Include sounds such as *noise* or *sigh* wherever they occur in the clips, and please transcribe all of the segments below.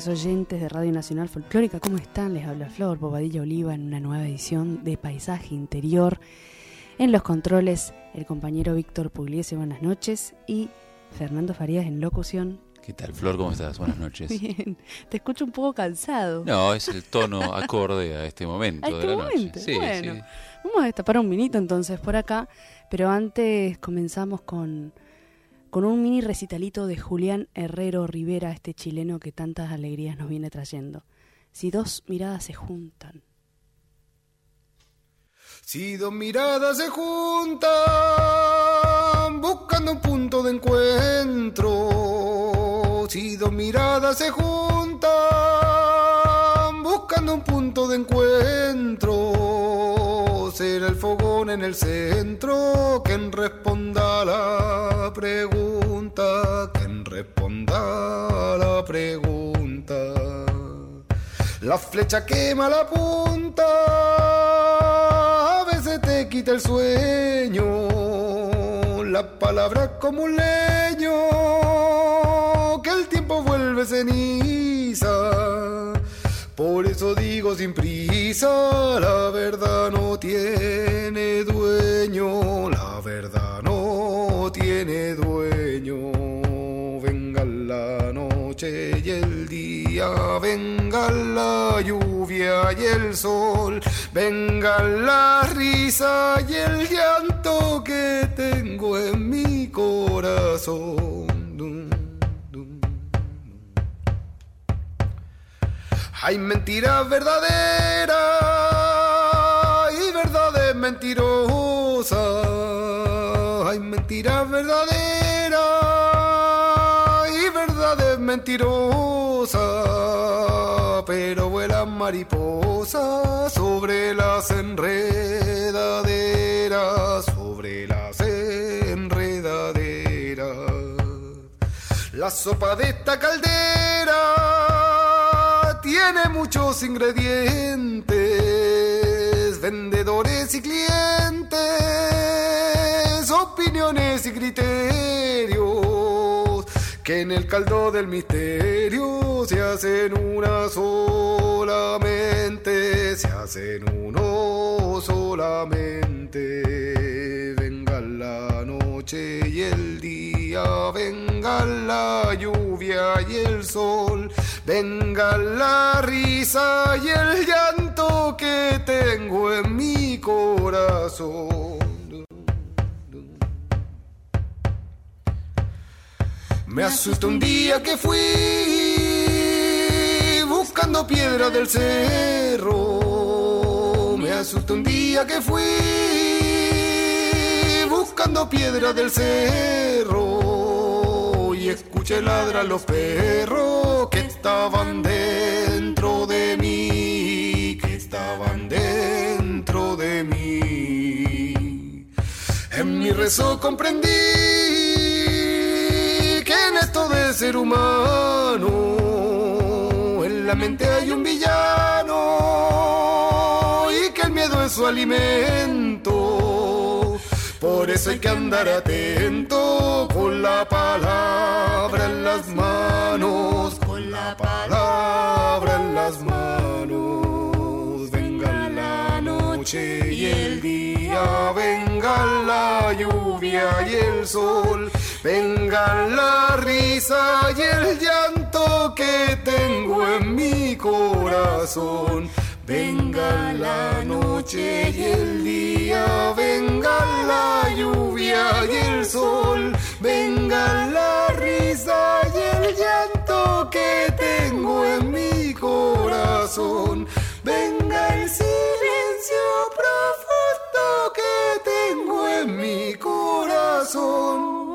amigues, oyentes de Radio Nacional Folclórica. ¿Cómo están? Les habla Flor Bobadilla Oliva en una nueva edición de Paisaje Interior. En los controles, el compañero Víctor Pugliese, buenas noches. Y Fernando Farías en locución. ¿Qué tal, Flor? ¿Cómo estás? Buenas *laughs* noches. Bien, te escucho un poco cansado. No, es el tono acorde a este momento ¿A este de la momento? noche. Sí, Bueno. sí. Vamos a destapar un vinito entonces por acá, pero antes comenzamos con, con un mini recitalito de Julián Herrero Rivera, este chileno que tantas alegrías nos viene trayendo. Si dos miradas se juntan. Si dos miradas se juntan buscando un punto de encuentro, si dos miradas se juntan buscando un punto de encuentro, será el fogón en el centro quien responda a la pregunta, quien responda a la pregunta. La flecha quema la punta, a veces te quita el sueño. La palabra como un leño, que el tiempo vuelve ceniza. Por eso digo sin prisa, la verdad no tiene dueño, la verdad no tiene dueño. Venga la noche y el día, venga la lluvia y el sol, venga la risa y el llanto que tengo en mi corazón. Hay mentiras verdaderas y verdades mentirosas. Hay mentiras verdaderas y verdades mentirosas. Pero vuelan mariposas sobre las enredaderas, sobre las enredaderas. La sopa de esta caldera tiene muchos ingredientes, vendedores y clientes, opiniones y criterios, que en el caldo del misterio se hacen una solamente, se hacen uno solamente. Venga la noche y el día, venga la lluvia y el sol, venga la risa y el llanto que tengo en mi corazón. Me asustó un día que fui buscando piedra del cerro. Me asustó un día que fui buscando piedra del cerro. Y escuché ladrar los perros que estaban dentro de mí, que estaban dentro de mí. En mi rezo comprendí que en esto de ser humano, en la mente hay un villano y que el miedo es su alimento. Por eso hay que andar atento con la palabra en las manos, con la palabra en las manos. Venga la noche y el día, venga la lluvia y el sol, venga la risa y el llanto que tengo en mi corazón. Venga la noche y el día, venga la lluvia y el sol, venga la risa y el llanto que tengo en mi corazón, venga el silencio profundo que tengo en mi corazón.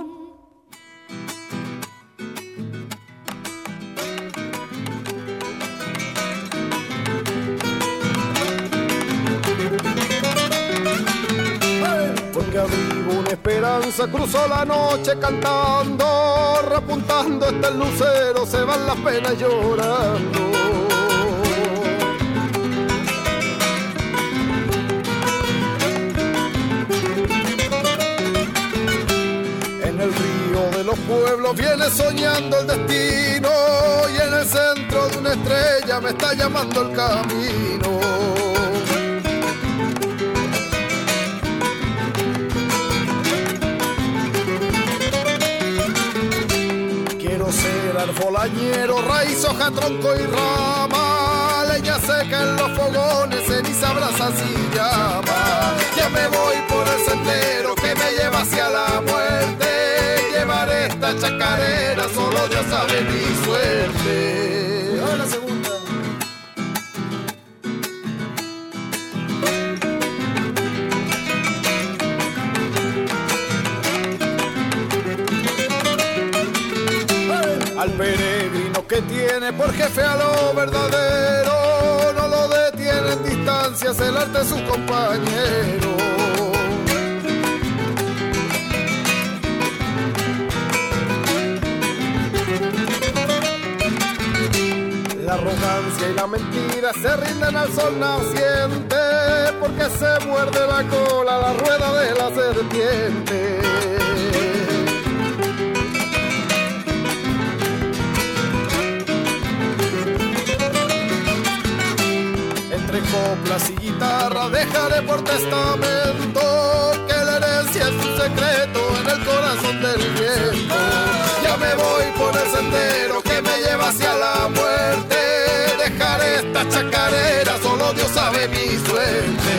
Esperanza cruzó la noche cantando, repuntando este lucero, se van las penas llorando. En el río de los pueblos viene soñando el destino y en el centro de una estrella me está llamando el camino. Folañero, raíz, hoja, tronco y rama, leña seca en los fogones, ceniza, brasa y llama. Ya me voy por el sendero que me lleva hacia la muerte, llevaré esta chacarera, solo Dios sabe mi suerte. Tiene por jefe a lo verdadero, no lo detiene en distancias el arte de sus compañeros. La arrogancia y la mentira se rinden al sol naciente, porque se muerde la cola la rueda de la serpiente. Coplas y guitarra dejaré por testamento que la herencia es un secreto en el corazón del viento. Ya me voy por el sendero que me lleva hacia la muerte. Dejaré esta chacarera, solo Dios sabe mi suerte.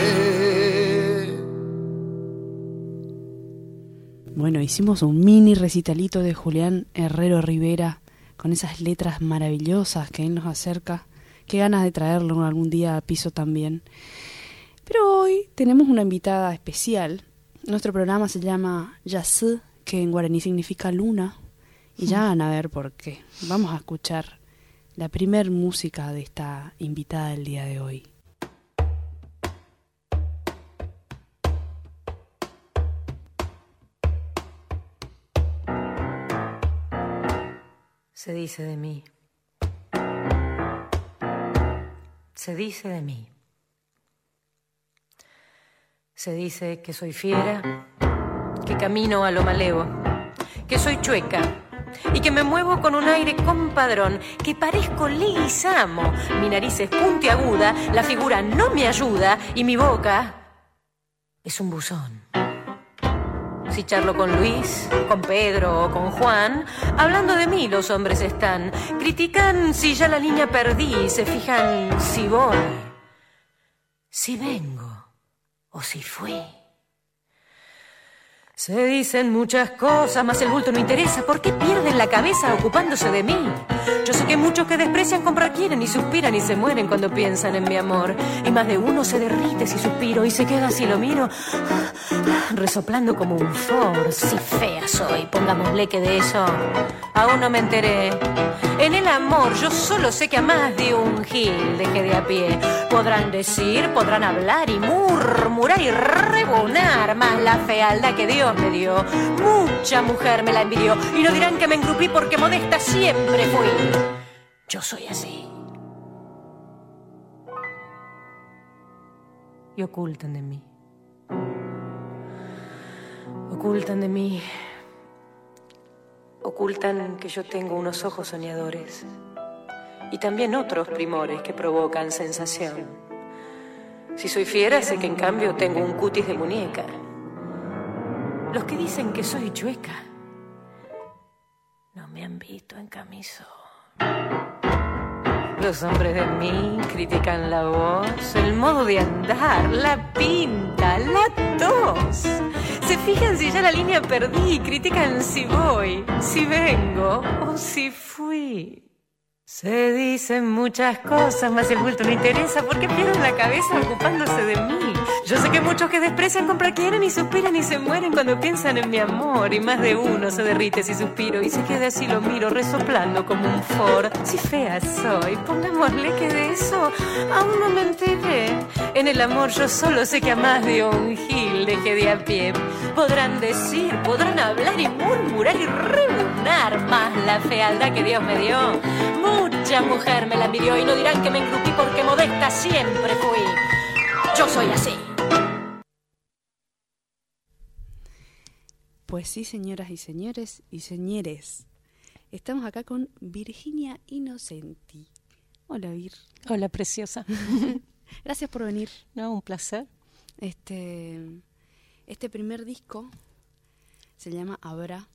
Bueno, hicimos un mini recitalito de Julián Herrero Rivera con esas letras maravillosas que él nos acerca Qué ganas de traerlo algún día a piso también. Pero hoy tenemos una invitada especial. Nuestro programa se llama Yasu, que en guaraní significa luna. Y ya van a ver por qué. Vamos a escuchar la primer música de esta invitada del día de hoy. Se dice de mí se dice de mí. Se dice que soy fiera, que camino a lo maleo, que soy chueca y que me muevo con un aire compadrón, que parezco Leguizamo. Mi nariz es puntiaguda, la figura no me ayuda y mi boca es un buzón. Si charlo con Luis, con Pedro o con Juan, hablando de mí los hombres están. Critican si ya la línea perdí, se fijan si voy, si vengo o si fui. Se dicen muchas cosas, mas el bulto no interesa. ¿Por qué pierden la cabeza ocupándose de mí? Yo sé que muchos que desprecian comprar quieren y suspiran y se mueren cuando piensan en mi amor. Y más de uno se derrite si suspiro y se queda así lo miro, resoplando como un for. Si fea soy, pongámosle que de eso aún no me enteré. En el amor yo solo sé que a más de un gil dejé de a pie. Podrán decir, podrán hablar y murmurar y rebonar, más la fealdad que Dios me dio. Mucha mujer me la envidió y no dirán que me engrupí porque modesta siempre fui. Yo soy así. Y ocultan de mí. Ocultan de mí. Ocultan que yo tengo unos ojos soñadores y también otros primores que provocan sensación. Si soy fiera, sé que en cambio tengo un cutis de muñeca los que dicen que soy chueca no me han visto en camisón. Los hombres de mí critican la voz, el modo de andar, la pinta, la tos. Se fijan si ya la línea perdí, critican si voy, si vengo o si fui. Se dicen muchas cosas, más el bulto no interesa porque pierden la cabeza ocupándose de mí. Yo sé que muchos que desprecian comprar quieren y suspiran y se mueren cuando piensan en mi amor. Y más de uno se derrite si suspiro y se queda así lo miro resoplando como un for. Si fea soy, pongámosle que de eso aún no me enteré. En el amor yo solo sé que a más de un gil dejé de a pie. Podrán decir, podrán hablar y murmurar y rebunar más la fealdad que Dios me dio Mucha mujer me la envidió y no dirán que me engrupí porque modesta siempre fui. Yo soy así. Pues sí, señoras y señores y señores. Estamos acá con Virginia Innocenti. Hola, Vir. Hola, preciosa. *laughs* Gracias por venir. No, un placer. Este, este primer disco se llama Abra.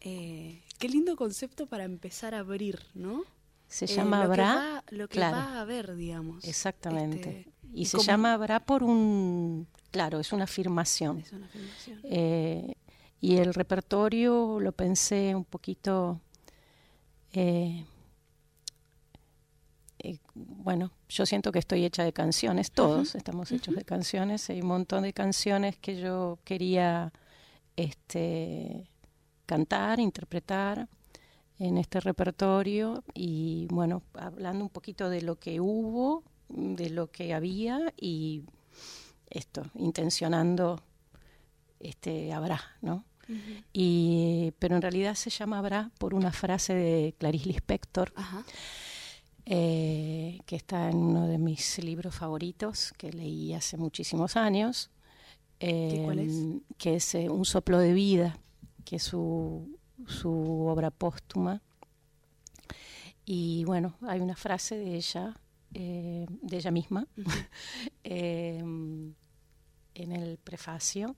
Eh, qué lindo concepto para empezar a abrir, ¿no? Se eh, llama Abra. lo que va a ver, digamos. Exactamente. Este, y, se llama Abra por un. Claro, es una afirmación. Es una afirmación. Eh, y el repertorio lo pensé un poquito. bueno, yo siento que estoy hecha de canciones, todos estamos hechos de canciones, hay un montón de canciones que yo quería este, cantar, interpretar en este repertorio y bueno, hablando un poquito de lo que hubo, de lo que había y esto, intencionando este habrá, ¿no? y, pero en realidad se llama habrá por una frase de Clarice Lispector, eh, que está en uno de mis libros favoritos que leí hace muchísimos años, eh, que es eh, Un soplo de vida que es su, su obra póstuma. Y bueno, hay una frase de ella, eh, de ella misma, *laughs* em, en el prefacio,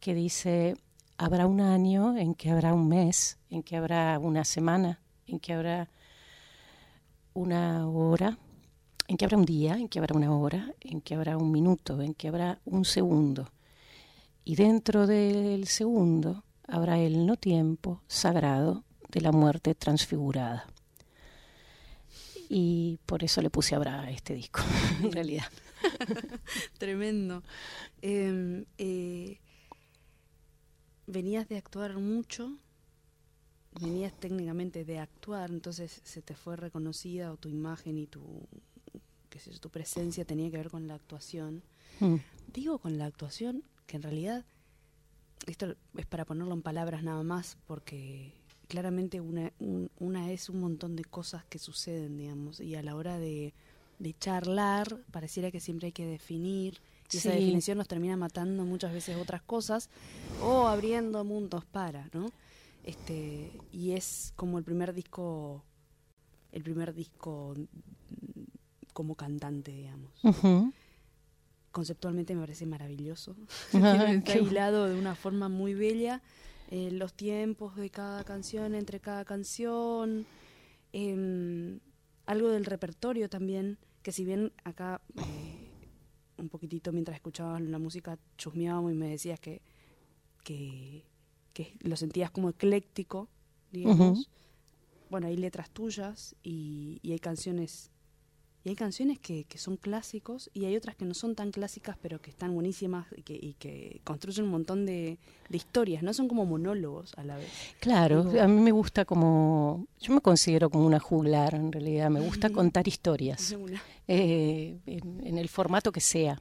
que dice, habrá un año en que habrá un mes, en que habrá una semana, en que habrá una hora, en que habrá un día, en que habrá una hora, en que habrá un minuto, en que habrá un segundo. Y dentro del segundo habrá el no tiempo sagrado de la muerte transfigurada. Y por eso le puse Abra a este disco, *laughs* en realidad. *laughs* Tremendo. Em, eh, venías de actuar mucho, venías técnicamente de actuar, entonces se te fue reconocida o tu imagen y tu, qué sé, tu presencia tenía que ver con la actuación. Mm. Digo con la actuación que en realidad esto es para ponerlo en palabras nada más, porque claramente una, una es un montón de cosas que suceden, digamos, y a la hora de, charlar pareciera que siempre hay que definir, y esa definición nos termina matando muchas veces otras cosas, o abriendo mundos para, ¿no? Este, y es como el primer disco, el primer disco como cantante, digamos conceptualmente me parece maravilloso. *laughs* Está hilado de una forma muy bella. Eh, los tiempos de cada canción, entre cada canción. Em, algo del repertorio también, que si bien acá eh, un poquitito mientras escuchabas la música chusmeábamos y me decías que, que, lo sentías como ecléctico, digamos. Bueno, hay letras tuyas y, y hay canciones y hay canciones que, que, son clásicos y hay otras que no son tan clásicas, pero que están buenísimas y que, y que construyen un montón de, de, historias, ¿no? Son como monólogos a la vez. Claro, a mí me gusta como... Yo me considero como una juglar, en realidad. Me gusta contar historias, eh, en, el formato que sea.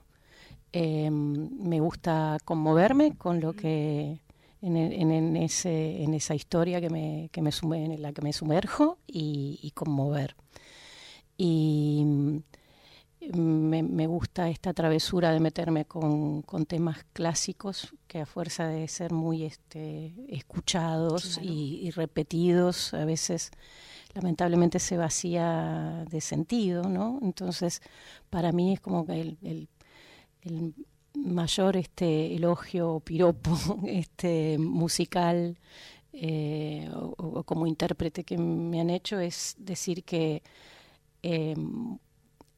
Em, me gusta conmoverme con lo que... En, en, ese, en esa historia que me, que me sume, en la que me sumerjo y, y conmover y mm, me, gusta esta travesura de meterme con, temas clásicos que a fuerza de ser muy este, escuchados y, repetidos, a veces lamentablemente se vacía de sentido, ¿no? Entonces, para mí es como que el, el, mayor este, elogio, piropo *laughs* este, musical eh, o como intérprete que me han hecho es decir que eh,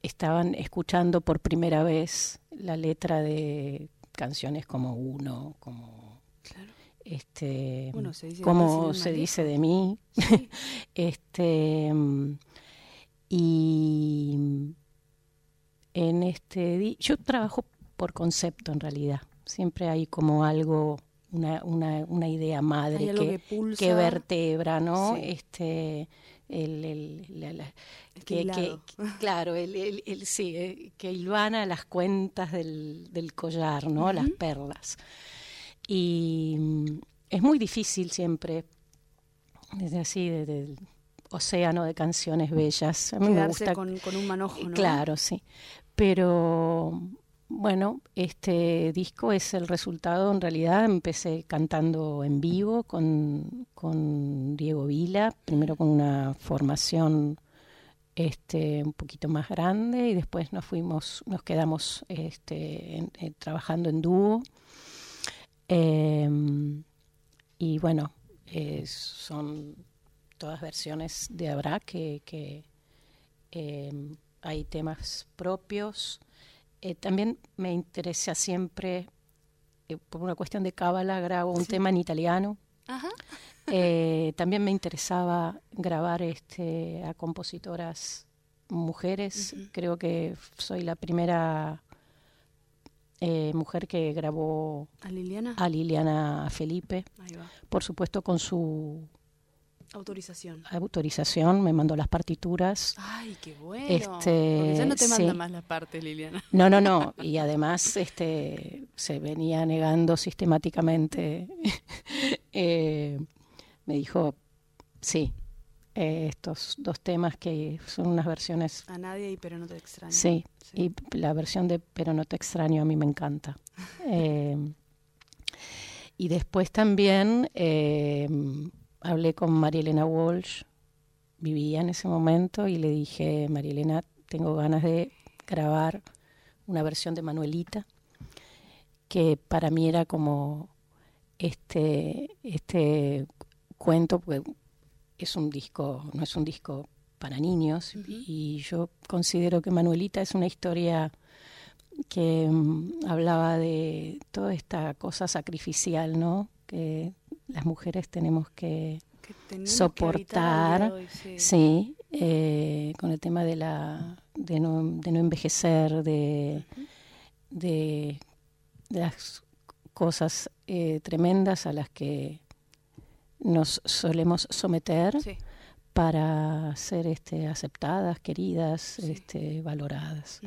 estaban escuchando por primera vez la letra de canciones como Uno, como este, Bueno, se dice así, se dice de mí. Sí. *laughs* este, mm, y en este, yo trabajo por concepto en realidad. Siempre hay como algo, una, una, una idea madre que, que que vertebra, ¿no? Sí. Este, el, el- la- la- que, que- *laughs* claro, el, el- sí, eh, que hilvana las cuentas del, del collar, ¿no? Las perlas. Y mm, es muy difícil siempre, desde así, desde el océano de canciones bellas. A mí me gusta con, con un manojo, ¿no? Claro, sí. Pero bueno, este disco es el resultado, en realidad empecé cantando en vivo con, Diego Vila, primero con una formación este, un poquito más grande y después nos fuimos, nos quedamos este, eh, trabajando en dúo. Em, y bueno, eh, son todas versiones de Abra que, que em, hay temas propios. Eh, también me interesa siempre, eh, por una cuestión de cábala, grabo un Sí. tema en italiano. Ajá. Eh, también me interesaba grabar este, a compositoras mujeres. Creo que soy la primera eh, mujer que grabó ¿A Liliana? a Liliana Felipe, por supuesto con su Autorización. autorización, me mandó las partituras. Ay, qué bueno. Este, ya no te manda sí. más las partes, Liliana. No, no, no. *laughs* Y además este, se venía negando sistemáticamente. *laughs* Eh, me dijo, sí, eh, estos dos temas que son unas versiones, A nadie y pero no te extraño. sí, Sí. y la versión de Pero no te extraño a mí me encanta. *laughs* Eh, y después también hablé con María Elena Walsh, vivía en ese momento, y le dije, María Elena, tengo ganas de grabar una versión de Manuelita, que para mí era como este, este cuento, porque es un disco, no es un disco para niños, y yo considero que Manuelita es una historia que mm, hablaba de toda esta cosa sacrificial, ¿no? Que las mujeres tenemos que Que tenemos que soportar, hoy, sí. Sí, eh, con el tema de la de no, de no envejecer, de, de, de las cosas eh, tremendas a las que nos solemos someter Sí. para ser este, aceptadas, queridas, Sí. este, valoradas.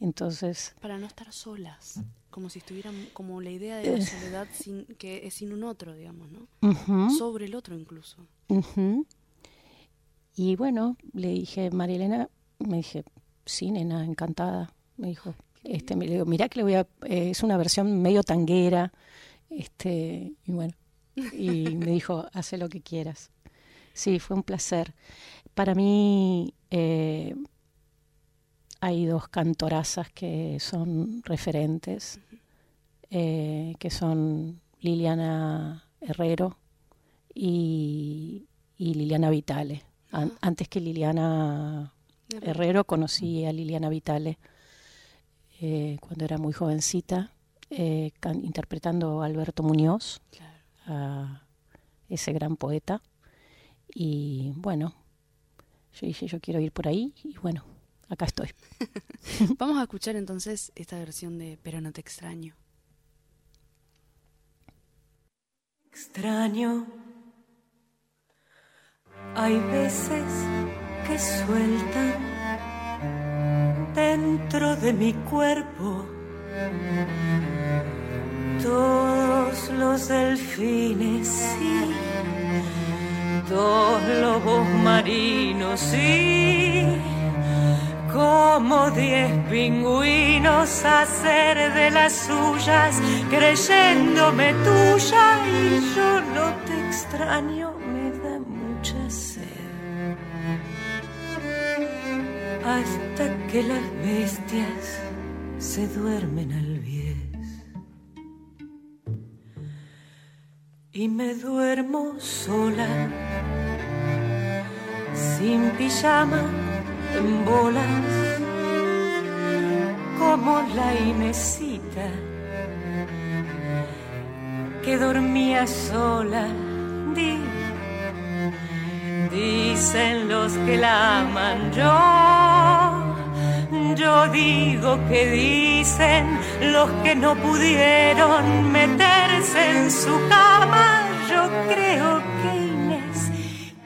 Entonces, Para no estar solas. Como si estuvieran, como la idea de la Eh. soledad sin, que es sin un otro, digamos, ¿no? Sobre el otro incluso. y bueno, le dije, María Elena, me dije, sí, nena, encantada. Me dijo, este, me le digo, mirá que le voy a, eh, es una versión medio tanguera, este, y bueno, y me dijo, hace lo que quieras. Sí, fue un placer. Para mí eh, hay dos cantorazas que son referentes, eh, que son Liliana Herrero y, y Liliana Vitale. An- antes que Liliana Herrero conocí a Liliana Vitale eh, cuando era muy jovencita, eh, interpretando a Alberto Muñoz, Claro. a ese gran poeta. Y bueno, yo dije, yo quiero ir por ahí y bueno, acá estoy. *laughs* Vamos a escuchar entonces esta versión de Pero no te extraño. extraño. Hay veces que sueltan dentro de mi cuerpo todos los delfines, sí, dos lobos marinos, sí, como diez pingüinos hacer de las suyas, creyéndome tuya y yo no te extraño, me da mucha sed. Hasta que las bestias se duermen al bies. Y me duermo sola, sin pijama, en bolas, como la Inesita, que dormía sola. dicen los que la aman yo. Yo digo que dicen los que no pudieron meterse en su cama. Yo creo que Inés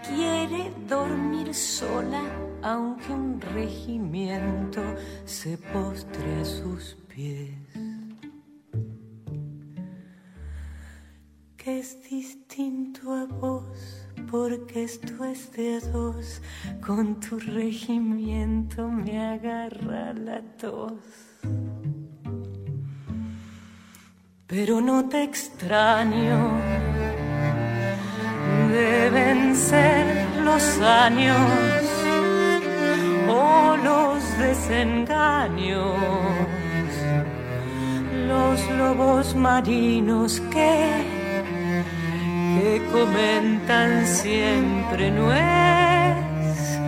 quiere dormir sola, aunque un regimiento se postre a sus pies. que es distinto a vos, porque esto es de dos, con tu regimiento me agarra la tos. Pero no te extraño, deben ser los años o los desengaños, los lobos marinos que que comentan siempre no es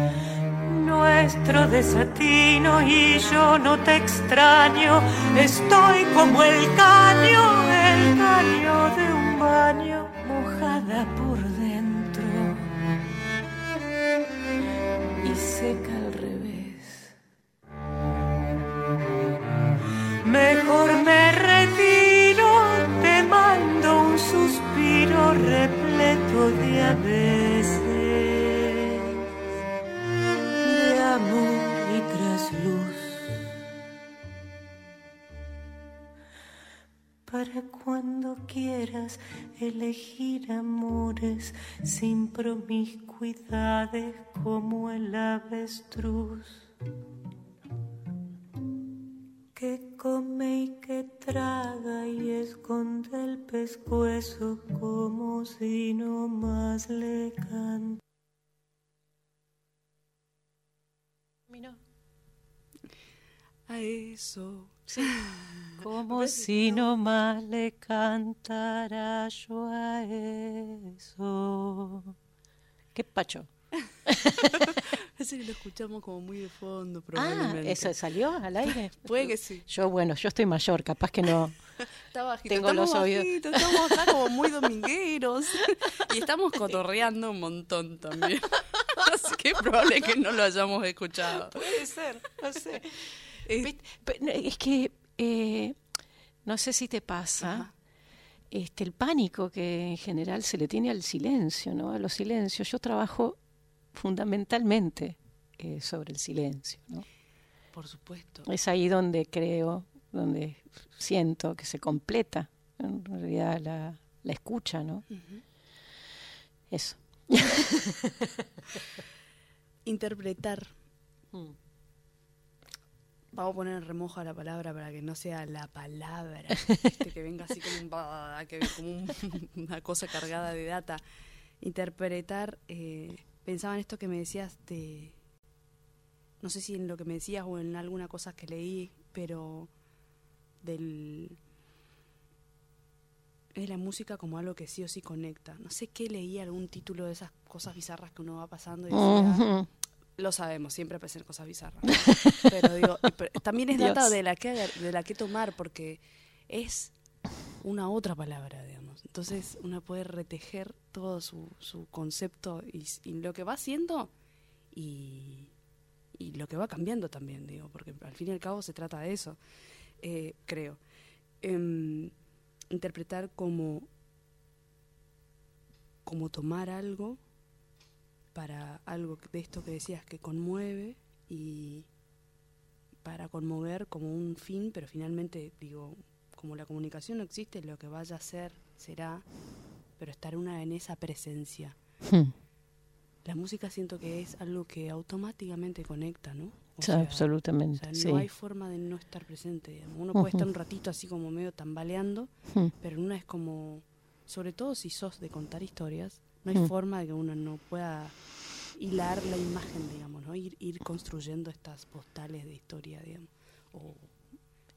nuestro desatino y yo no te extraño, estoy como el caño, el caño de un baño mojada por dentro. Y seca de a de amor y trasluz. Para cuando quieras elegir amores sin promiscuidades como el avestruz que come y que traga y esconde el pescuezo como si no más le canta. A eso. *laughs* Como si no más le cantara yo a eso. ¿Qué pacho? *laughs* Ese que lo escuchamos como muy de fondo, Ah, probablemente. ¿eso salió al aire? *laughs* Puede que sí. Yo, bueno, yo estoy mayor, capaz que no. *laughs* Está bajito. Tengo estamos los oídos. estamos acá como muy domingueros. y estamos cotorreando un montón también. Así que es probable que no lo hayamos escuchado. Puede ser, no sé. Es- que eh, no sé si te pasa Ajá. este el pánico que en general se le tiene al silencio, ¿no? A los silencios. Yo trabajo fundamentalmente eh, sobre el silencio, ¿no? Por supuesto. Es ahí donde creo, donde siento que se completa en realidad la, la escucha, ¿no? Eso. *laughs* Interpretar. Mm. Vamos a poner en remojo a la palabra para que no sea la palabra. que venga así como, un, que, como un- *laughs* una cosa cargada de data. Interpretar. eh, pensaba en esto que me decías de. No sé si en lo que me decías o en alguna cosa que leí, pero. Del. Es la música como algo que sí o sí conecta. No sé qué leí, algún título de esas cosas bizarras que uno va pasando y decía, Ujú. lo sabemos, siempre aparecen cosas bizarras. *laughs* Pero digo, pero también es data de la que de la que tomar porque es una otra palabra, digamos. Entonces uno puede retejer todo su, su concepto y, lo que va haciendo y, y lo que va cambiando también, digo, porque al fin y al cabo se trata de eso, eh, creo. Em, interpretar como como tomar algo para algo de esto que decías que conmueve y para conmover como un fin, pero finalmente digo, como la comunicación no existe, lo que vaya a ser será, pero estar una en esa presencia. Hmm. La música siento que es algo que automáticamente conecta, ¿no? O absolutamente, o sea, sí. no hay forma de no estar presente. digamos. Uno puede estar un ratito así como medio tambaleando, Hmm. pero una es como, sobre todo si sos de contar historias, no hay Mm. forma de que uno no pueda hilar la imagen, digamos, ¿no? Ir, ir construyendo estas postales de historia, digamos, o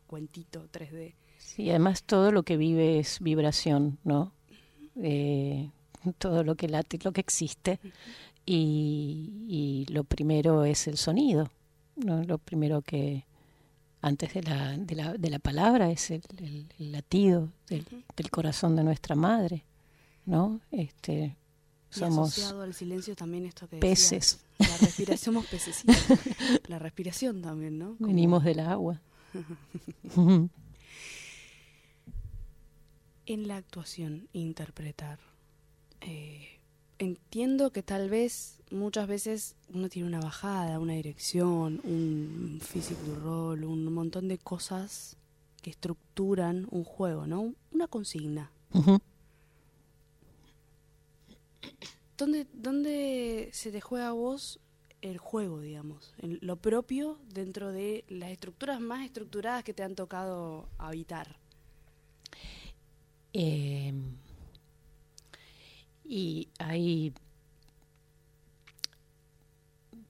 cuentito 3D. Sí, además todo lo que vive es vibración, ¿no? Eh, todo lo que late, lo que existe. Y, y lo primero es el sonido, ¿no? Lo primero que, antes de la, de la, de la palabra es el, latido del, del, corazón de nuestra madre, ¿no? Este, somos asociado al silencio también esto que peces. la respiración, somos peces, *laughs* la respiración también, ¿no? Venimos del agua. *laughs* en la actuación, interpretar. Eh, entiendo que tal vez muchas veces uno tiene una bajada, una dirección, un physical role, un montón de cosas que estructuran un juego, ¿no? Una consigna. ¿Dónde, ¿Dónde se te juega a vos el juego, digamos? lo propio dentro de las estructuras más estructuradas que te han tocado habitar. Eh, y hay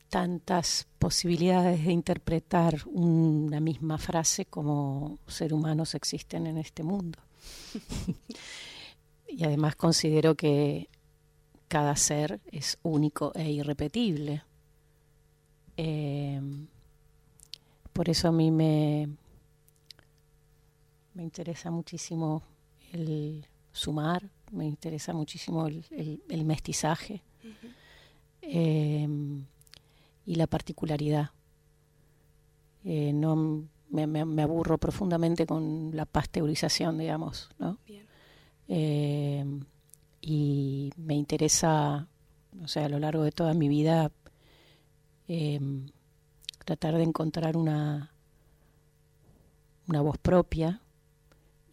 tantas posibilidades de interpretar una misma frase como ser humanos existen en este mundo. *laughs* y además considero que cada ser es único e irrepetible. Eh, por eso a mí me, me interesa muchísimo el sumar, me interesa muchísimo el, mestizaje em, y la particularidad. Eh, no me, aburro profundamente con la pasteurización, digamos, ¿no? Em, y me interesa, o sea, a lo largo de toda mi vida, tratar de encontrar una, una voz propia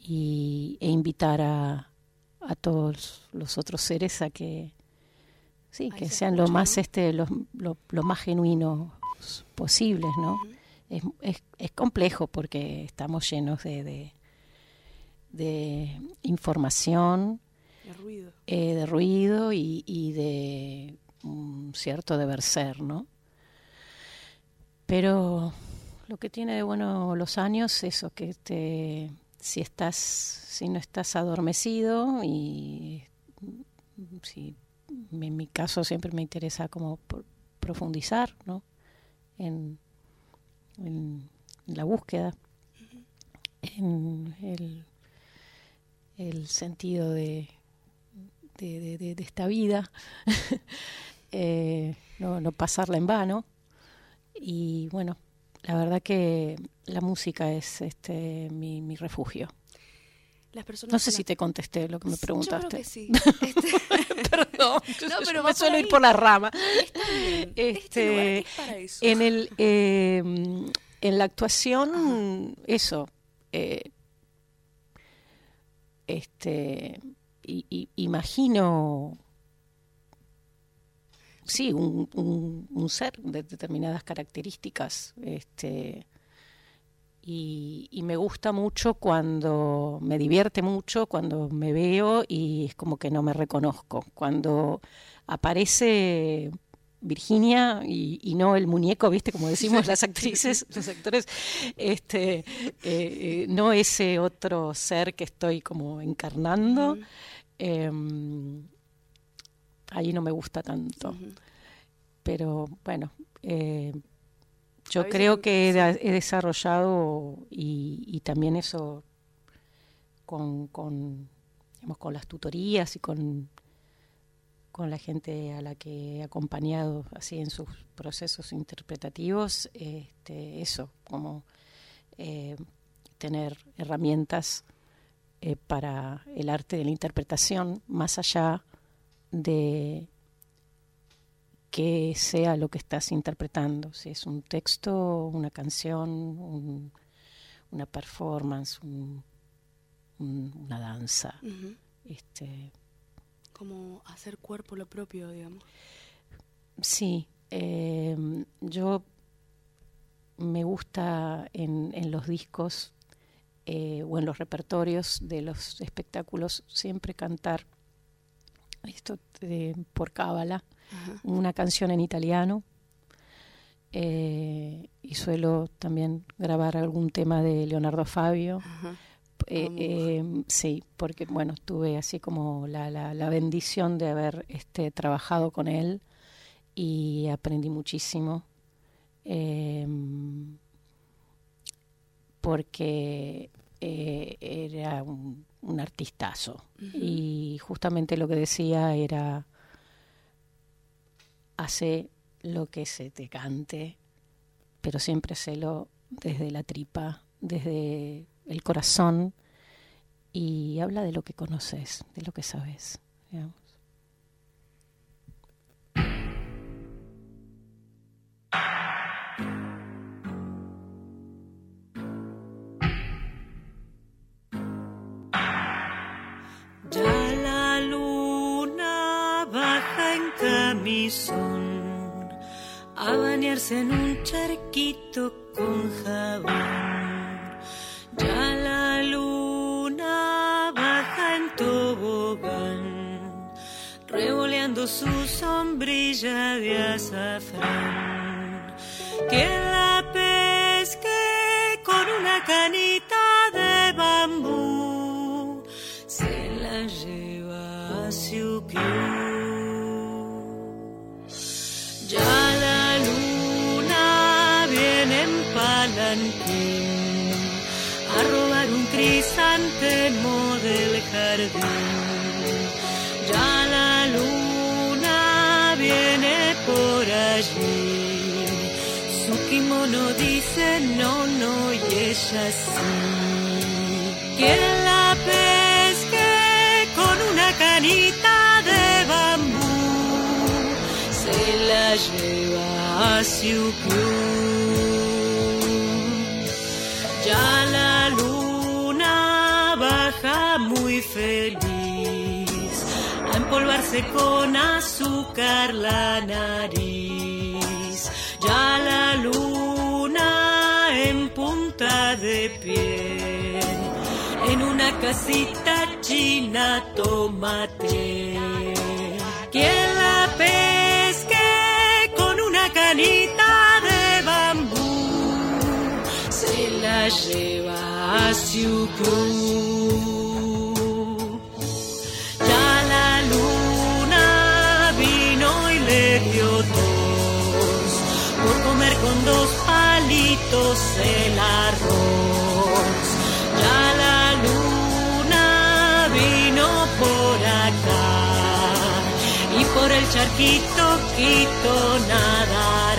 y, e invitar a, a todos los otros seres a que sí que sean lo más este lo, más genuinos posibles no es, es, es, complejo porque estamos llenos de de, información de ruido, eh, de ruido y, y de un cierto deber ser no pero lo que tiene de bueno los años es eso que te si estás, si no estás adormecido y si en mi caso siempre me interesa como profundizar ¿no? en, la búsqueda, en el, sentido de, de, esta vida, *laughs* eh, no, no pasarla en vano. Y bueno, la verdad que la música es este mi, mi refugio. no sé si te contesté lo que me preguntaste. Yo creo que sí. *laughs* Este, *laughs* Perdón, *laughs* no, pero me suelo ir por la rama. Está bien. Este, este para eso. En el em, en la actuación, eso. Eh, este y, imagino sí, un, un, ser de determinadas características. Este, y, y, me gusta mucho cuando, me divierte mucho cuando me veo y es como que no me reconozco. Cuando aparece Virginia y, no el muñeco, ¿viste? Como decimos las actrices, *laughs* los actores, este, eh, eh, no ese otro ser que estoy como encarnando ahí no me gusta tanto. Pero bueno, eh, yo creo que he, desarrollado y, también eso con, con, con las tutorías y con, con la gente a la que he acompañado así en sus procesos interpretativos, este, eso, como eh, tener herramientas eh, para el arte de la interpretación más allá de que sea lo que estás interpretando, si es un texto, una canción, una performance, una danza. este, Como hacer cuerpo lo propio, digamos. Sí, eh, yo me gusta en, en los discos eh, o en los repertorios de los espectáculos siempre cantar esto por cábala, una canción en italiano. Eh, y suelo también grabar algún tema de Leonardo Fabio. Eh, eh, sí, porque bueno, tuve así como la, la, bendición de haber este, trabajado con él y aprendí muchísimo. porque eh, era un, un artistazo. Y justamente lo que decía era, hace lo que se te cante, pero siempre hacelo desde la tripa, desde el corazón, y habla de lo que conoces, de lo que sabes. Ya a bañarse en un charquito con jabón. Ya la luna baja en tobogán, revoleando su sombrilla de azafrán. Quien la pesque con una canita de bambú se la lleva a. Ya a robar un crisantemo del jardín. Ya la luna viene por allí. Su kimono dice no, no y ella sí. Quien la pesque con una canita de bambú se la lleva a Siukiu. La luna baja muy feliz a empolvarse con azúcar la nariz. Ya la luna en punta de pie en una casita china tomate. Quien la pesque con una canita lleva a Siukiu. Ya la luna vino y le dio tos por comer con dos palitos el arroz. Ya la luna vino por acá y por el charquito quito nadará.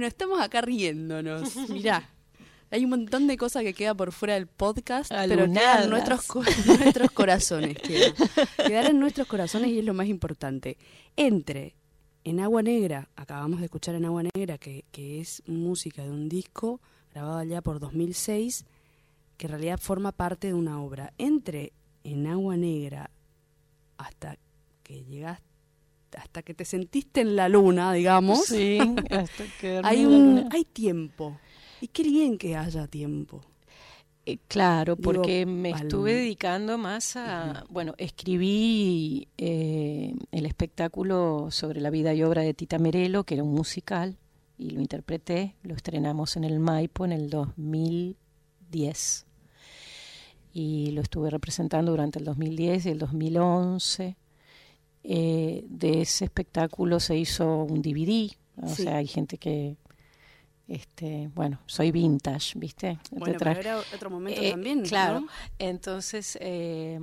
Bueno, estamos acá riéndonos. Mirá, hay un montón de cosas que queda por fuera del podcast, pero quedan nuestros, co- *laughs* nuestros corazones. Quedan. Quedar en nuestros corazones y es lo más importante. Entre en Agua Negra, acabamos de escuchar en Agua Negra, que, que es música de un disco grabado allá por 2006, que en realidad forma parte de una obra. Entre en Agua Negra hasta que llegaste, hasta que te sentiste en la luna, digamos. Sí, *laughs* hasta que hay un hay tiempo y qué bien que haya tiempo Eh, Claro, Digo, porque me al- estuve dedicando más a, bueno, escribí eh, el espectáculo sobre la vida y obra de Tita Merelo, que era un musical, y lo interpreté, lo estrenamos en el Maipo en el 2010. Y lo estuve representando durante el 2010 y el 2011. Eh, de ese espectáculo se hizo un DVD, o Sí. sea, hay gente que, este, bueno, soy vintage, ¿viste? Te bueno pero era otro momento eh, también Claro. ¿no? Entonces, eh,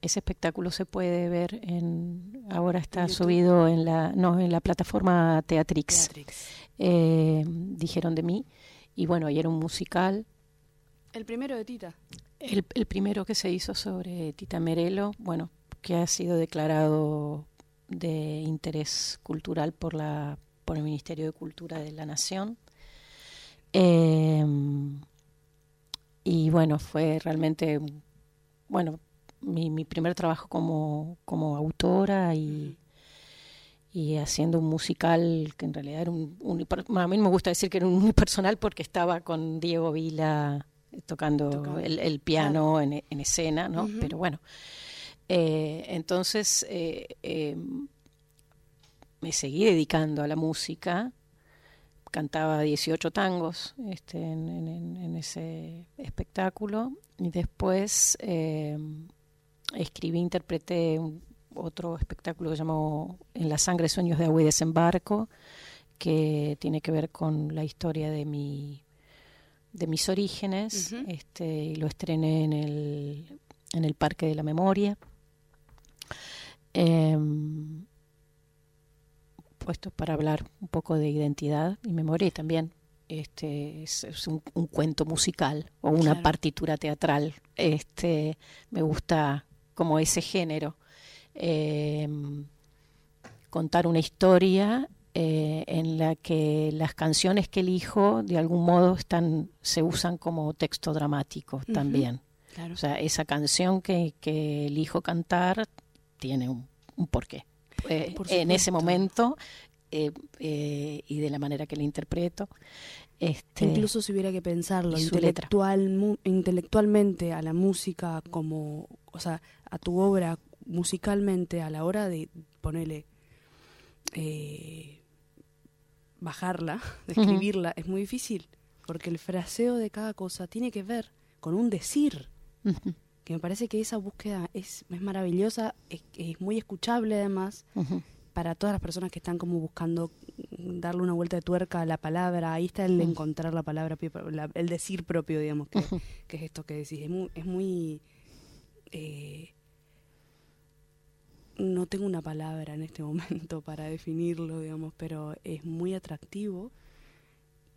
ese espectáculo se puede ver en. Ahora está subido en la, no, en la plataforma Teatrix. Beatrix. Eh, dijeron de mí. Y bueno, y era un musical. el primero de Tita El, el primero que se hizo sobre Tita Merelo, bueno, que ha sido declarado de interés cultural por la por el Ministerio de Cultura de la Nación. Eh, y bueno, fue realmente, bueno, mi, mi primer trabajo como, como autora y, y haciendo un musical que en realidad era un, a mí me gusta decir que era un unipersonal porque estaba con Diego Vila tocando, El, piano en, escena, ¿no? Pero bueno, eh, entonces eh, em, me seguí dedicando a la música, cantaba 18 tangos este, en, ese espectáculo. Y después em, escribí, interpreté otro espectáculo que se llamó En la sangre, sueños de agua y desembarco, que tiene que ver con la historia de mi de mis orígenes, este, y lo estrené en el, en el Parque de la Memoria. Em, puesto para hablar un poco de identidad y memoria y también este es, un, cuento musical o una partitura teatral. Este me gusta como ese género. Em, contar una historia eh, en la que las canciones que elijo de algún modo están se usan como texto dramático también. O sea, esa canción que, elijo cantar tiene un, porqué. Eh, en ese momento eh, y de la manera que la interpreto. Este, Incluso si hubiera que pensarlo intelectual, intelectualmente a la música como, o sea, a tu obra musicalmente a la hora de ponerle eh, bajarla, *laughs* describirla, es muy difícil, porque el fraseo de cada cosa tiene que ver con un decir, que me parece que esa búsqueda es, es maravillosa, es, es, muy escuchable además, para todas las personas que están como buscando darle una vuelta de tuerca a la palabra, ahí está el encontrar la palabra, el decir propio, digamos, que, que, es esto que decís, es muy... Es muy eh, no tengo una palabra en este *laughs* momento para definirlo, digamos, pero es muy atractivo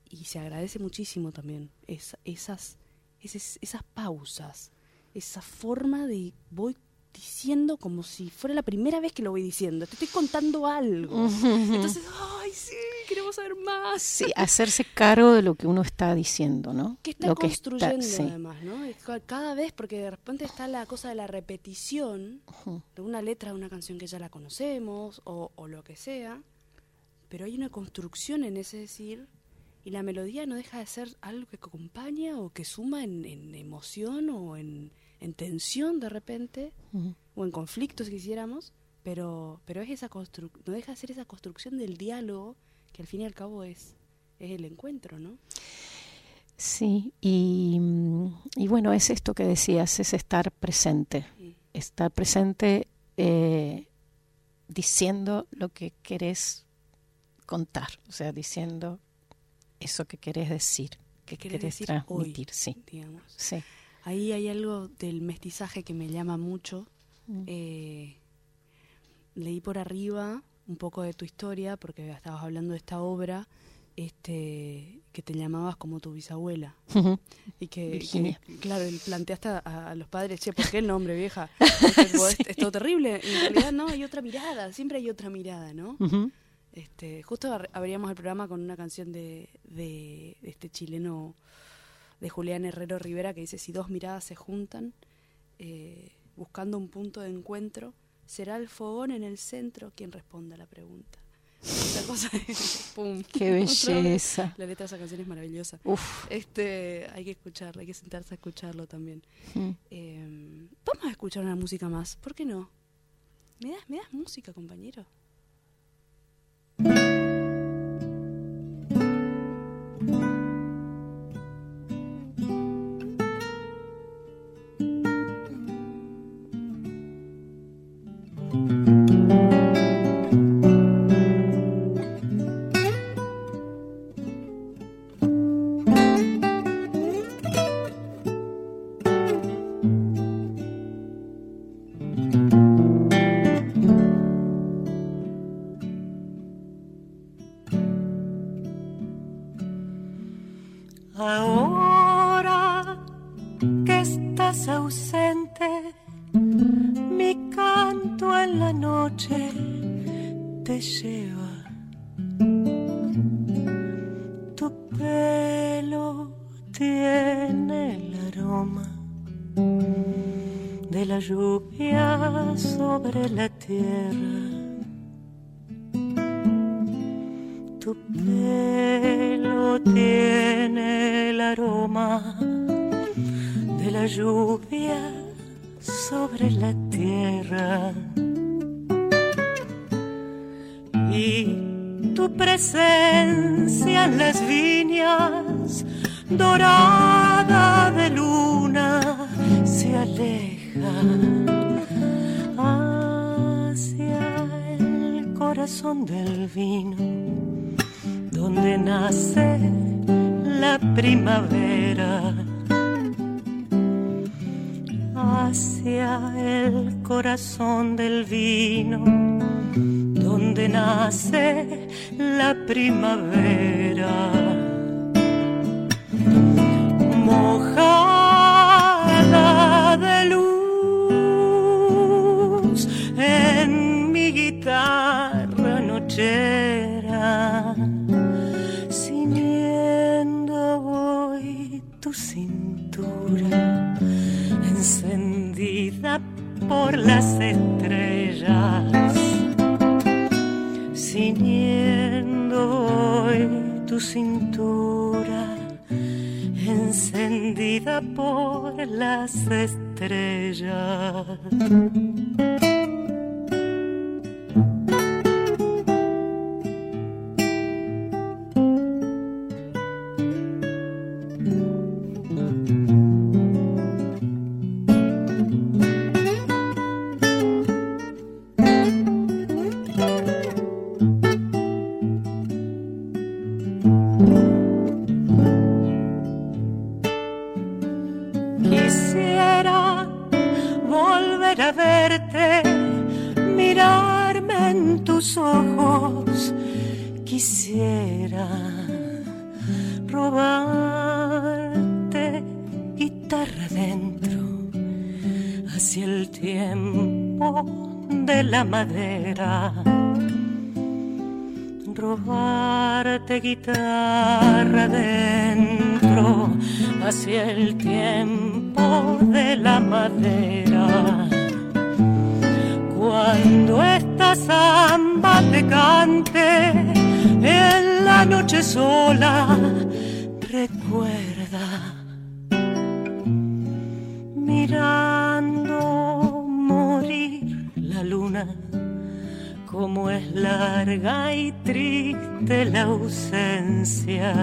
y se agradece muchísimo también. Esas, esas, esas pausas, esa forma de voy diciendo como si fuera la primera vez que lo voy diciendo. Te estoy contando algo. Entonces, ay, sí, queremos saber más. Sí, hacerse cargo de lo que uno está diciendo, ¿no? Que está construyendo además, ¿no? Cada vez, porque de repente está la cosa de la repetición de una letra de una canción que ya la conocemos o, o lo que sea, pero hay una construcción en ese decir y la melodía no deja de ser algo que acompaña o que suma en, en emoción o en en tensión de repente, o en conflictos si quisiéramos, pero, pero es esa no deja de ser esa construcción del diálogo que al fin y al cabo es, es el encuentro, ¿no? Sí, y, y bueno, es esto que decías, es estar presente, estar presente eh, diciendo lo que querés contar, o sea, diciendo eso que querés decir, que querés, transmitir, sí. Digamos. sí. Ahí hay algo del mestizaje que me llama mucho. Mm. Eh, leí por arriba un poco de tu historia, porque estabas hablando de esta obra, este que te llamabas como tu bisabuela. Y que, claro, planteaste a, los padres, che, ¿por qué el nombre, vieja? *laughs* es, todo terrible. En realidad no, hay otra mirada, siempre hay otra mirada, ¿no? Este, justo abríamos el programa con una canción de, de este chileno de Julián Herrero Rivera que dice, si dos miradas se juntan, eh, buscando un punto de encuentro, será el fogón en el centro quien responda a la pregunta. Cosa *laughs* ¡pum! *laughs* ¡Qué belleza! La letra de esa canción es maravillosa. Este, hay que escucharla, hay que sentarse a escucharlo también. Mm. Em, vamos a escuchar una música más, ¿por qué no? ¿Me das, ¿me das música, compañero? Tierra. Y tu presencia en las viñas dorada de luna se aleja hacia el corazón del vino donde nace la primavera hacia el corazón del vino donde nace la primavera. Mojada por las estrellas. Madera. Robarte guitarra dentro hacia el tiempo de la madera. Cuando esta samba te cante en la noche sola, recuerda mirando morir la luna como es larga y triste la ausencia.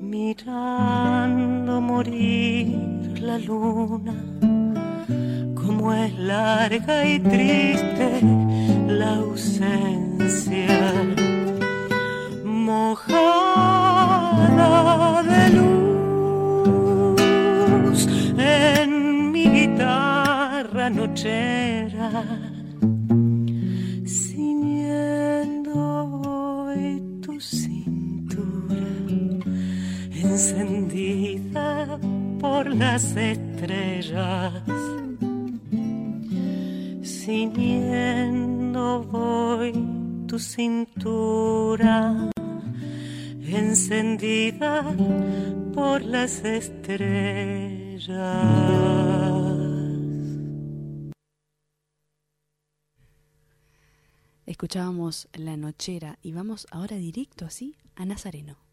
Mirando morir la luna, como es larga y triste la ausencia. De luz en mi guitarra nochera encendida por las estrellas, ciñendo voy tu cintura, encendida por las estrellas. Escuchábamos La Nochera y vamos ahora directo así a Nazareno.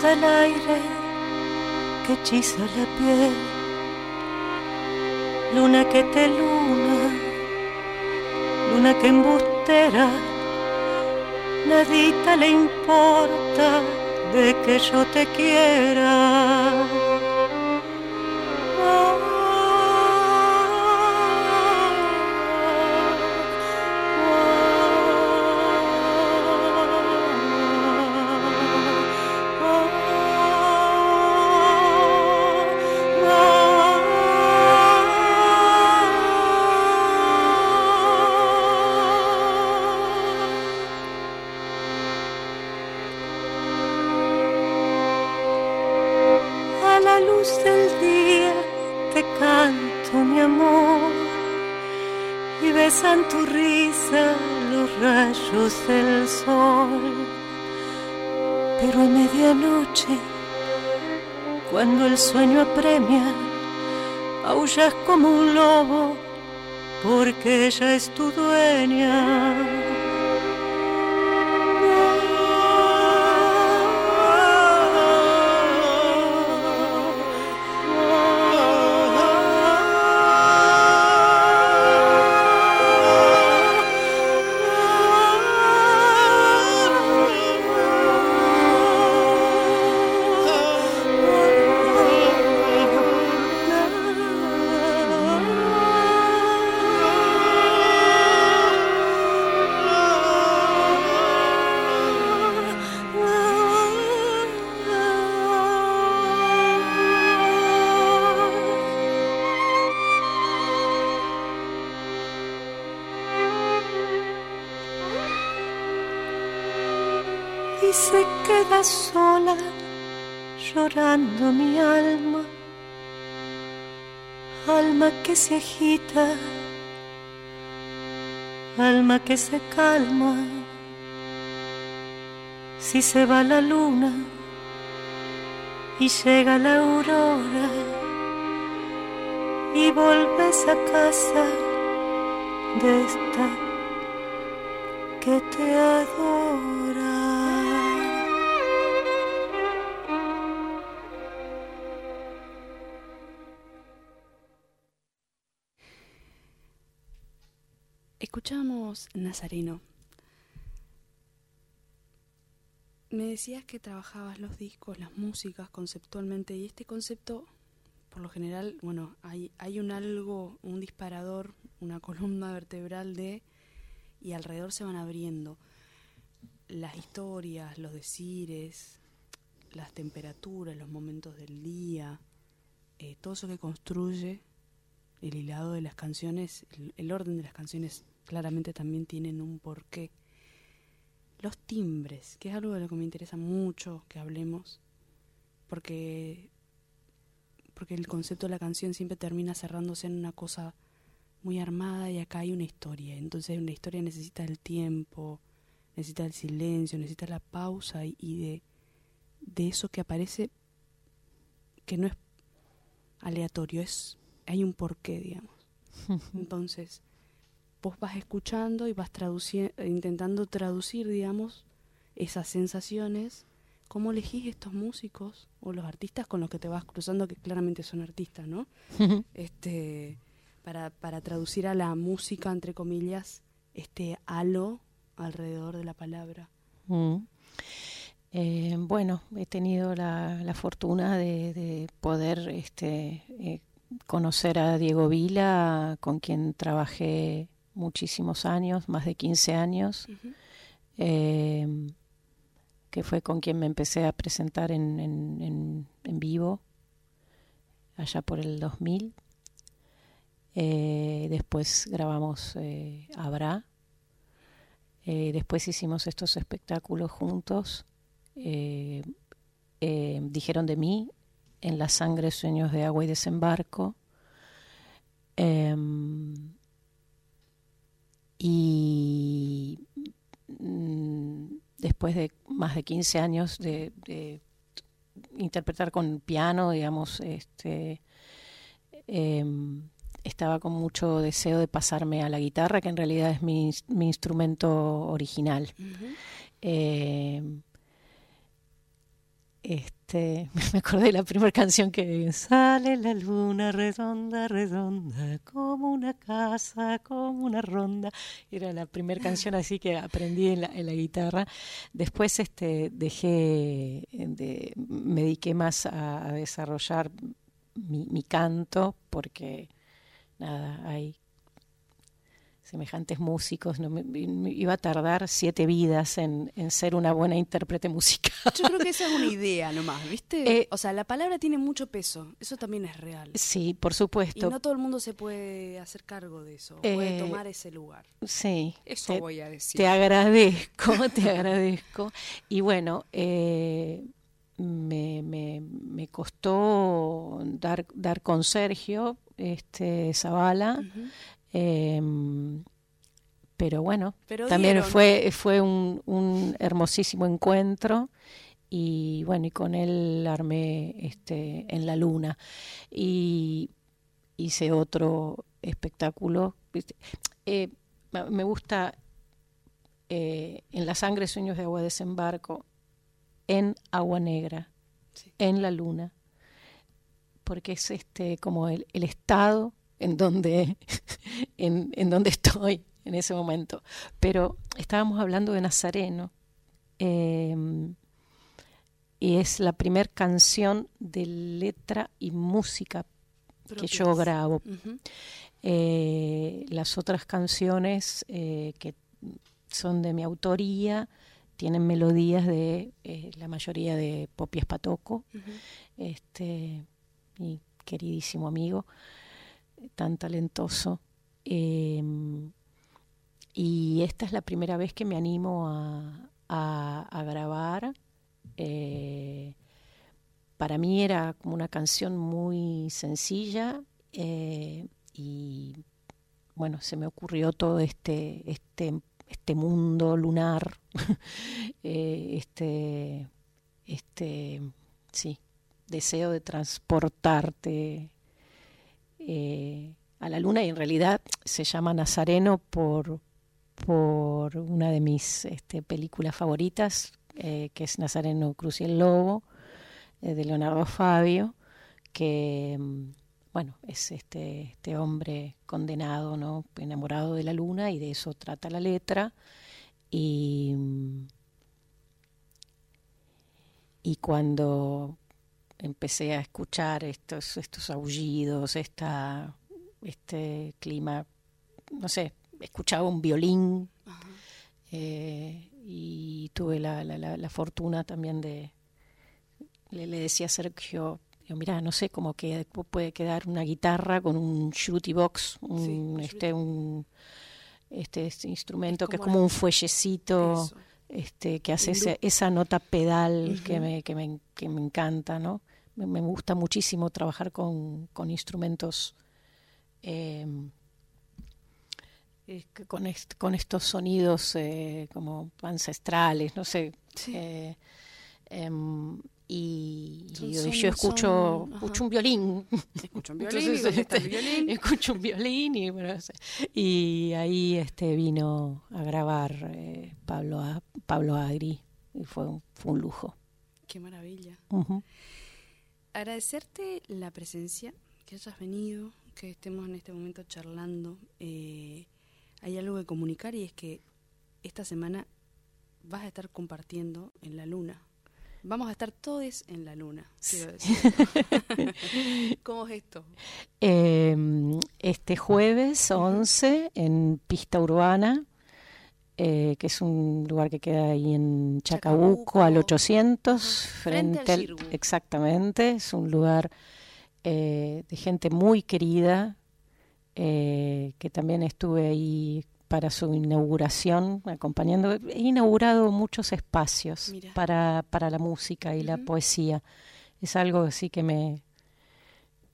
Desnuda el aire que hechiza la piel. Luna que te luna, luna que embustera, nadita le importa de que yo te quiera. Ella es tu dueña. Que se agita, alma que se calma. Si se va la luna y llega la aurora y volves a casa de esta que te adora. Nazareno. Me decías que trabajabas los discos, las músicas conceptualmente y este concepto, por lo general, bueno, hay, hay un algo, un disparador, una columna vertebral de y alrededor se van abriendo las historias, los decires, las temperaturas, los momentos del día, eh, todo eso que construye el hilado de las canciones, el orden de las canciones claramente también tienen un porqué. Los timbres, que es algo de lo que me interesa mucho que hablemos, porque, porque el concepto de la canción siempre termina cerrándose en una cosa muy armada y acá hay una historia. Entonces una historia necesita el tiempo, necesita el silencio, necesita la pausa y, de, de eso que aparece que no es aleatorio, es hay un porqué, digamos. *laughs* Entonces, vos vas escuchando y vas traduciendo, intentando traducir, digamos, esas sensaciones, cómo elegís estos músicos o los artistas con los que te vas cruzando, que claramente son artistas, ¿no? *laughs* este, para, para traducir a la música, entre comillas, este halo alrededor de la palabra. Mm. Eh, bueno, he tenido la, la fortuna de, de, poder este, eh, conocer a Diego Vila, con quien trabajé muchísimos años, más de 15 años, em, que fue con quien me empecé a presentar en, en, en, vivo, allá por el 2000. Eh, después grabamos eh, Abra. Eh, después hicimos estos espectáculos juntos. dijeron de mí en La sangre, sueños de agua y desembarco. Em, y mm, después de más de 15 años de, interpretar con piano, digamos, este, em, estaba con mucho deseo de pasarme a la guitarra, que en realidad es mi, instrumento original. Este, *laughs* me acordé de la primera canción que sale la luna redonda, redonda, como una casa, como una ronda. Era la primera canción así que aprendí en la, guitarra. Después este, dejé, de, me dediqué más a, a desarrollar mi, mi canto porque nada, hay semejantes músicos, no me, iba a tardar siete vidas en, ser una buena intérprete musical. Yo creo que esa es una *laughs* idea nomás, ¿viste? Eh, o sea, la palabra tiene mucho peso, eso también es real. Sí, por supuesto. Y no todo el mundo se puede hacer cargo de eso, puede eh, tomar ese lugar. Sí. Eso voy a decir. Te agradezco, *laughs* te agradezco. Y bueno, eh, me, me, me, costó dar, dar con Sergio este, Zavala. Em, pero bueno, Pero también dieron. fue, fue un, un hermosísimo encuentro y bueno, y con él armé este, en la luna y hice otro espectáculo. Eh, me me gusta eh, en la sangre sueños de agua desembarco, en agua negra, Sí. en la luna, porque es este como el, el estado en donde, *laughs* en, en donde estoy en ese momento. Pero estábamos hablando de Nazareno, eh, y es la primer canción de letra y música que yo grabo. Eh, las otras canciones eh, que son de mi autoría tienen melodías de eh, la mayoría de Popi Espatoco, este, mi queridísimo amigo, tan talentoso. Eh, y esta es la primera vez que me animo a, a- grabar. Eh, para mí era como una canción muy sencilla eh, y bueno, se me ocurrió todo este, este, este mundo lunar, *laughs* este, este, sí, deseo de transportarte eh, a la luna y en realidad se llama Nazareno por, por una de mis este, películas favoritas, eh, que es Nazareno Cruz y el Lobo, eh, de Leonardo Fabio, que mm, bueno, es este, este hombre condenado, ¿no? enamorado de la luna, y de eso trata la letra. Y, mm, y cuando empecé a escuchar estos, estos aullidos, esta, este clima, no sé, escuchaba un violín eh, y tuve la, la, la, la fortuna también de, le, le decía a Sergio, digo, mira, no sé cómo que puede quedar una guitarra con un shruti box, un, Sí, este, un este, este instrumento que es como un fuellecito Eso. este, que hace loop. esa nota pedal que, me, que, me, que me encanta, ¿no? Me, gusta muchísimo trabajar con, con instrumentos eh, eh, con, est- con estos sonidos eh, como ancestrales, no sé. Sí. eh, em, y, Son- y son- yo escucho, son- escucho un violín *laughs* Escucho un violín, escucho un violín y, bueno, no sé. Y ahí este vino a grabar eh, Pablo A- Pablo Agri y fue un, fue un lujo. Qué maravilla. Agradecerte la presencia, que hayas venido, que estemos en este momento charlando. Eh, hay algo que comunicar y es que esta semana vas a estar compartiendo en la luna. Vamos a estar todos en la luna, quiero decir. *laughs* ¿Cómo es esto? Eh, este jueves 11 en Pista Urbana, eh, que es un lugar que queda ahí en Chacabuco, Chacabuco. al 800, Ajá, frente frente, al exactamente, es un lugar eh, de gente muy querida, eh, que también estuve ahí para su inauguración, acompañando. He inaugurado muchos espacios Mira. para, para la música y la poesía. Es algo así que me,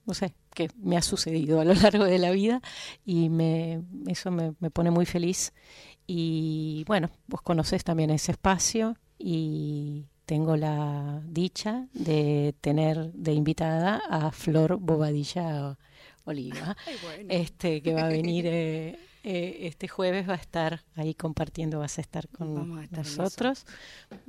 no sé, que me ha sucedido a lo largo de la vida y me, eso me, me pone muy feliz. Y bueno, vos conocés también ese espacio y tengo la dicha de tener de invitada a Flor Bobadilla Oliva, *laughs* Ay, bueno. este que va a venir *laughs* eh, eh, este jueves, va a estar ahí compartiendo, vas a estar con Vamos a estar en eso. nosotros.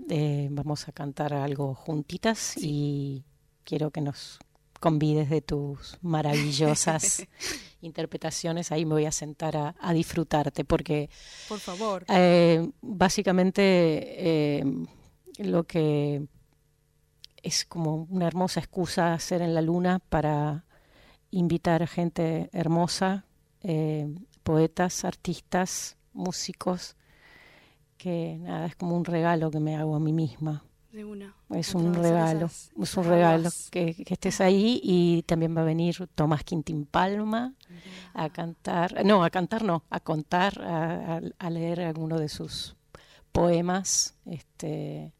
Eh, vamos a cantar algo juntitas y quiero que nos convides de tus maravillosas *laughs* interpretaciones. Ahí me voy a sentar a, a disfrutarte porque Por favor. eh, básicamente eh, lo que es como una hermosa excusa hacer en la luna para invitar a gente hermosa, eh, poetas, artistas, músicos, que nada, es como un regalo que me hago a mí misma. De una. Es un regalo, esas- es un regalo que, que estés ahí y también va a venir Tomás Quintín Palma a cantar, no, a cantar no, a contar, a, a- a leer alguno de sus poemas, este,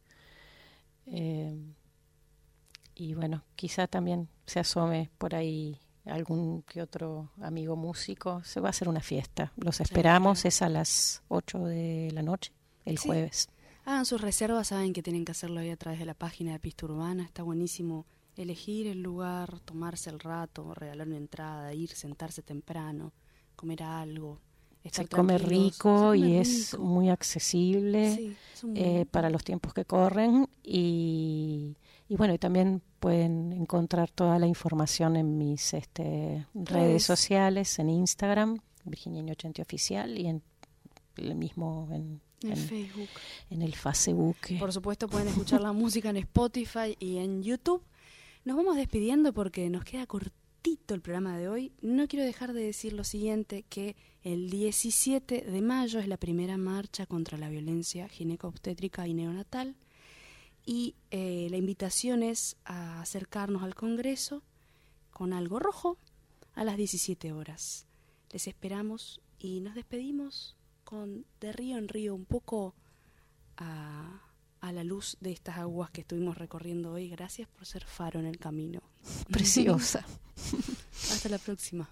eh, y bueno, quizá también se asome por ahí algún que otro amigo músico. Se va a hacer una fiesta. Los esperamos, es a las 8 de la noche, el jueves. Hagan sus reservas, saben que tienen que hacerlo ahí a través de la página de Pista Urbana. Está buenísimo elegir el lugar, tomarse el rato, regalar una entrada, ir, sentarse temprano, comer algo. Se come rico y es muy accesible eh, para los tiempos que corren y, y bueno, y también pueden encontrar toda la información en mis este, redes sociales, en Instagram, Virginia 80 Oficial, y en el mismo en, en, Facebook. En el Facebook. Por supuesto pueden escuchar la música en Spotify y en YouTube. Nos vamos despidiendo porque nos queda cortito el programa de hoy. No quiero dejar de decir lo siguiente, que el 17 de mayo es la primera marcha contra la violencia gineco-obstétrica y neonatal y eh, la invitación es a acercarnos al Congreso con algo rojo a las 17 horas. Les esperamos y nos despedimos con de río en río un poco a, a la luz de estas aguas que estuvimos recorriendo hoy. Gracias por ser faro en el camino. Preciosa. Hasta la próxima.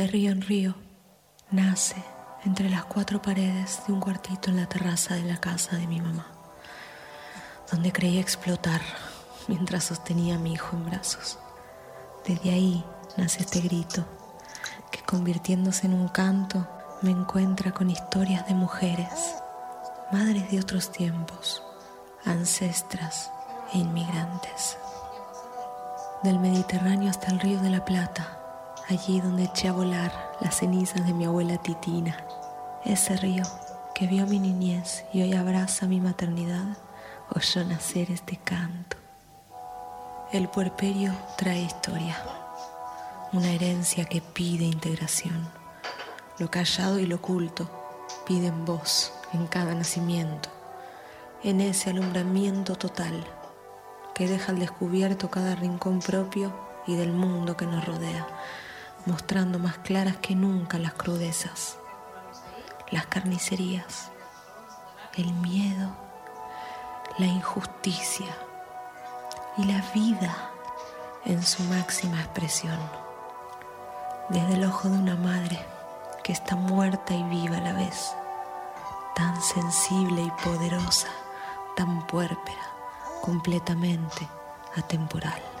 De río en río, nace entre las cuatro paredes de un cuartito en la terraza de la casa de mi mamá, donde creía explotar *laughs* mientras sostenía a mi hijo en brazos. Desde ahí nace este grito que convirtiéndose en un canto me encuentra con historias de mujeres, madres de otros tiempos, ancestras e inmigrantes. Del Mediterráneo hasta el río de la Plata, allí donde eché a volar las cenizas de mi abuela Titina, ese río que vio mi niñez y hoy abraza mi maternidad, oyó nacer este canto. El puerperio trae historia, una herencia que pide integración. Lo callado y lo oculto piden voz en cada nacimiento, en ese alumbramiento total que deja al descubierto cada rincón propio y del mundo que nos rodea mostrando más claras que nunca las crudezas, las carnicerías, el miedo, la injusticia y la vida en su máxima expresión, desde el ojo de una madre que está muerta y viva a la vez, tan sensible y poderosa, tan puérpera, completamente atemporal.